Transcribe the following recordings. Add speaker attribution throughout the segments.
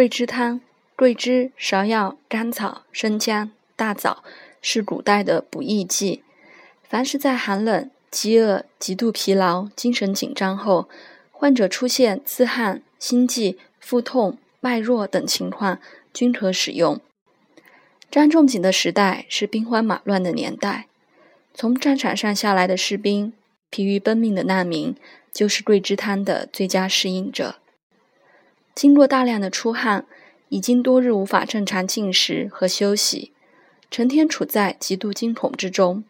Speaker 1: 桂枝汤，桂枝、芍药、甘草、生姜、大枣是古代的补益剂。凡是在寒冷、饥饿、极度疲劳、精神紧张后，患者出现自汗、心悸、腹痛、脉弱等情况，均可使用。张仲景的时代是兵荒马乱的年代，从战场上下来的士兵、疲于奔命的难民，就是桂枝汤的最佳适应者。经过大量的出汗，已经多日无法正常进食和休息，成天处在极度惊恐之中，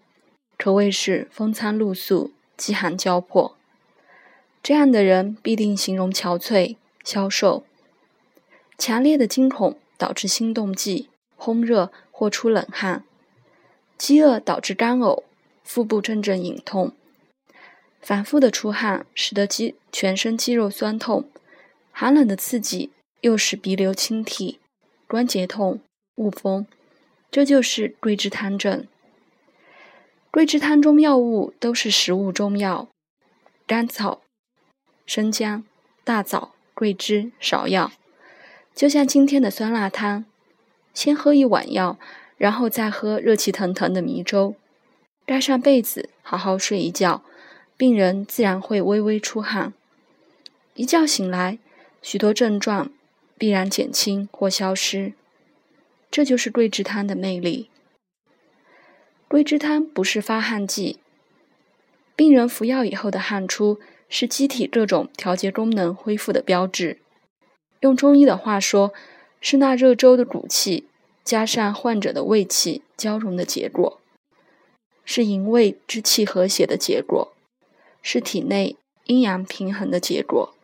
Speaker 1: 可谓是风餐露宿、饥寒交迫。这样的人必定形容憔悴、消瘦。强烈的惊恐导致心动悸、烘热或出冷汗；饥饿导致干呕、腹部阵阵隐痛；反复的出汗使得肌全身肌肉酸痛。寒冷的刺激又使鼻流清涕、关节痛、恶风，这就是桂枝汤症。桂枝汤中药物都是食物中药，甘草、生姜、大枣、桂枝、芍药，就像今天的酸辣汤，先喝一碗药，然后再喝热气腾腾的米粥，盖上被子，好好睡一觉，病人自然会微微出汗，一觉醒来。许多症状必然减轻或消失，这就是桂枝汤的魅力。桂枝汤不是发汗剂，病人服药以后的汗出是机体各种调节功能恢复的标志。用中医的话说，是那热粥的骨气加上患者的胃气交融的结果，是营卫之气和谐的结果，是体内阴阳平衡的结果。